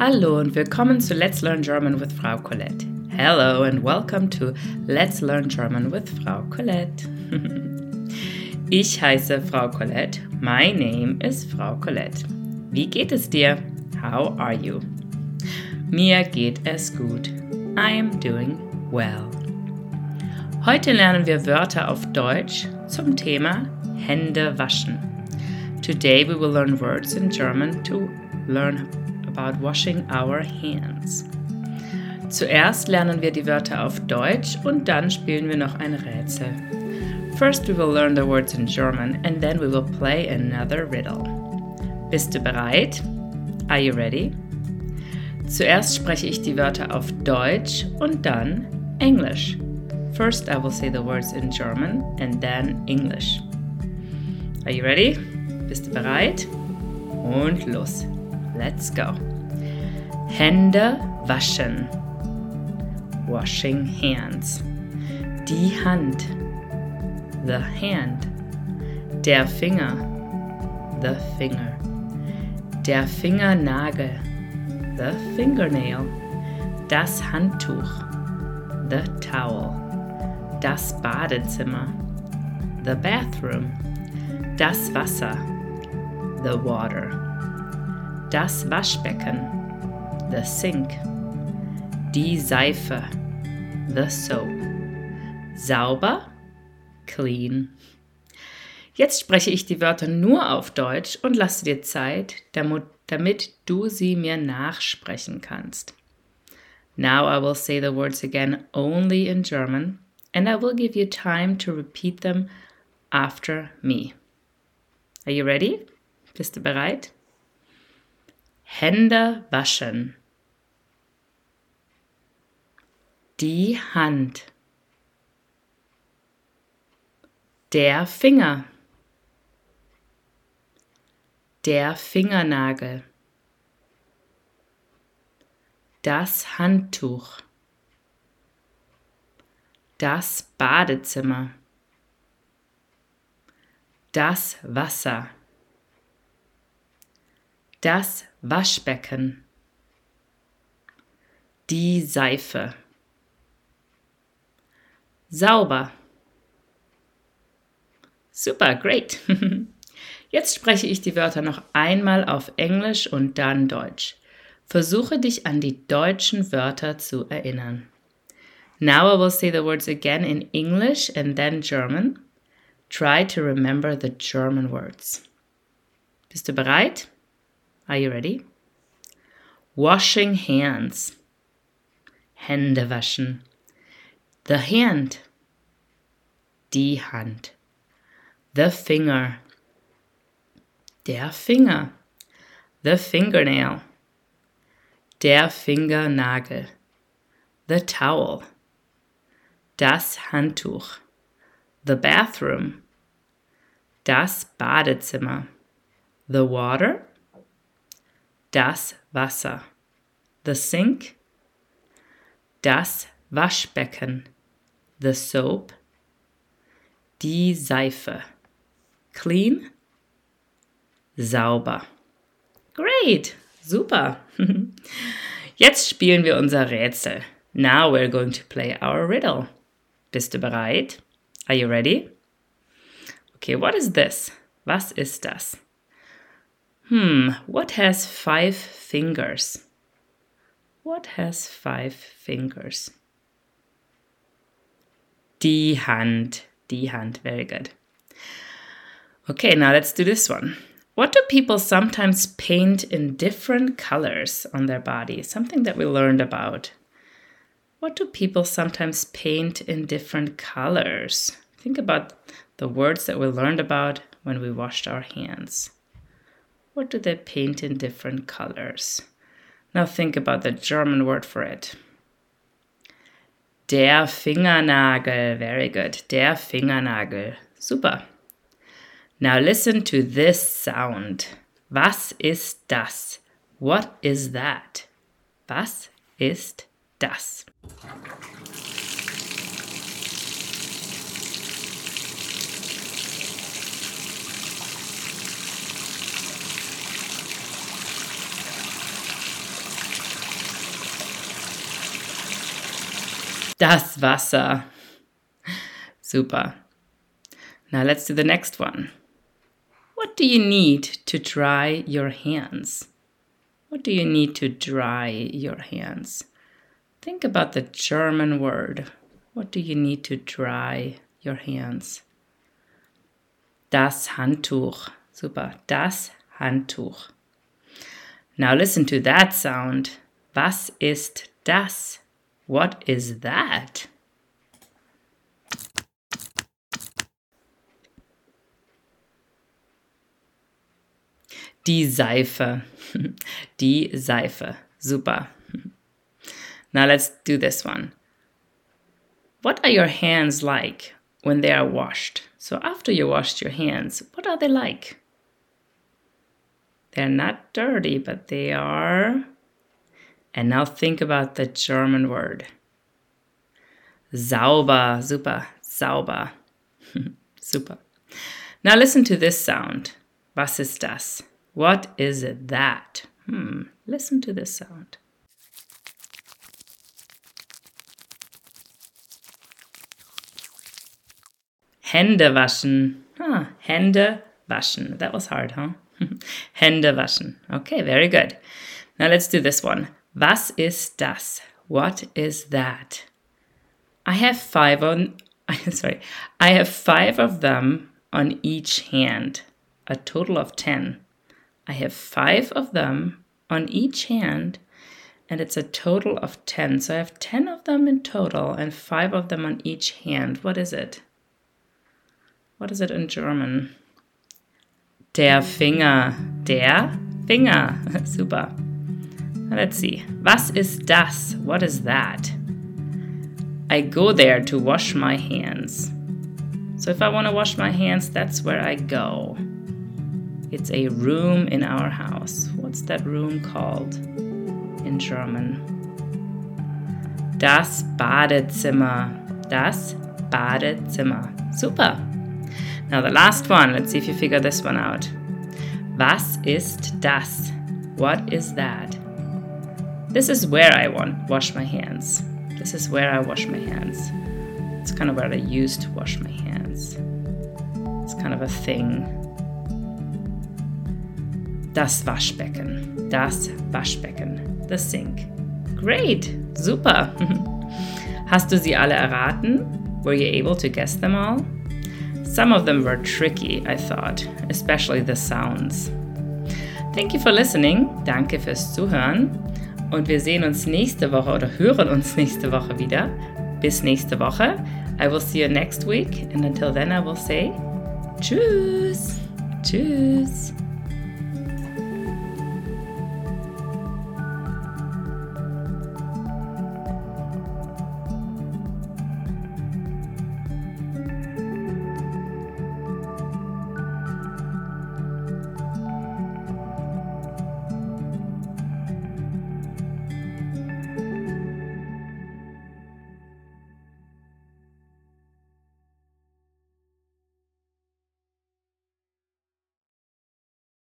Hallo und willkommen zu Let's Learn German with Frau Colette. Hello and welcome to Let's Learn German with Frau Colette. ich heiße Frau Colette. My name is Frau Colette. Wie geht es dir? How are you? Mir geht es gut. I am doing well. Heute lernen wir Wörter auf Deutsch zum Thema Hände waschen. Today we will learn words in German to learn about washing our hands. Zuerst lernen wir die Wörter auf Deutsch und dann spielen wir noch ein Rätsel. First we will learn the words in German and then we will play another riddle. Bist du bereit? Are you ready? Zuerst spreche ich die Wörter auf Deutsch und dann Englisch. First I will say the words in German and then English. Are you ready? Bist du bereit? Und los. Let's go. Hände waschen. Washing hands. Die Hand. The hand. Der Finger. The finger. Der Fingernagel. The fingernail. Das Handtuch. The towel. Das Badezimmer. The bathroom. Das Wasser. The water das Waschbecken, the sink, die Seife, the soap, sauber, clean. Jetzt spreche ich die Wörter nur auf Deutsch und lasse dir Zeit, damit du sie mir nachsprechen kannst. Now I will say the words again only in German and I will give you time to repeat them after me. Are you ready? Bist du bereit? Hände waschen. Die Hand. Der Finger. Der Fingernagel. Das Handtuch. Das Badezimmer. Das Wasser das Waschbecken, die Seife, sauber. Super, great. Jetzt spreche ich die Wörter noch einmal auf Englisch und dann Deutsch. Versuche dich an die deutschen Wörter zu erinnern. Now I will say the words again in English and then German. Try to remember the German words. Bist du bereit? Are you ready? Washing hands. Hände waschen. The hand. Die Hand. The finger. Der Finger. The fingernail. Der Fingernagel. The towel. Das Handtuch. The bathroom. Das Badezimmer. The water das Wasser. The sink, das Waschbecken. The soap, die Seife. Clean, sauber. Great, super. Jetzt spielen wir unser Rätsel. Now we're going to play our riddle. Bist du bereit? Are you ready? Okay, what is this? Was ist das? Hmm, what has five fingers? What has five fingers? Die Hand. Die Hand. Very good. Okay, now let's do this one. What do people sometimes paint in different colors on their body? Something that we learned about. What do people sometimes paint in different colors? Think about the words that we learned about when we washed our hands. What do they paint in different colors? Now think about the German word for it. Der Fingernagel. Very good. Der Fingernagel. Super. Now listen to this sound. Was ist das? What is that? Was ist das? Das Wasser. Super. Now let's do the next one. What do you need to dry your hands? What do you need to dry your hands? Think about the German word. What do you need to dry your hands? Das Handtuch. Super. Das Handtuch. Now listen to that sound. Was ist das? What is that? Die Seife. Die Seife. Super. Now let's do this one. What are your hands like when they are washed? So after you washed your hands, what are they like? They're not dirty, but they are. And now think about the German word. Sauber, super, sauber. super. Now listen to this sound. Was ist das? What is it that? Hmm, listen to this sound. Hände waschen. Ah, Hände waschen. That was hard, huh? Hände waschen. Okay, very good. Now let's do this one. Was ist das? What is that? I have five on sorry. I have five of them on each hand. A total of 10. I have five of them on each hand and it's a total of 10. So I have 10 of them in total and five of them on each hand. What is it? What is it in German? Der Finger. Der Finger. Super. Let's see. Was ist das? What is that? I go there to wash my hands. So if I want to wash my hands, that's where I go. It's a room in our house. What's that room called in German? Das Badezimmer. Das Badezimmer. Super. Now the last one. Let's see if you figure this one out. Was ist das? What is that? This is where I want wash my hands. This is where I wash my hands. It's kind of where I used to wash my hands. It's kind of a thing. Das Waschbecken. Das Waschbecken. The sink. Great. Super. Hast du sie alle erraten? Were you able to guess them all? Some of them were tricky, I thought, especially the sounds. Thank you for listening. Danke fürs Zuhören. Und wir sehen uns nächste Woche oder hören uns nächste Woche wieder. Bis nächste Woche. I will see you next week. And until then, I will say Tschüss. Tschüss.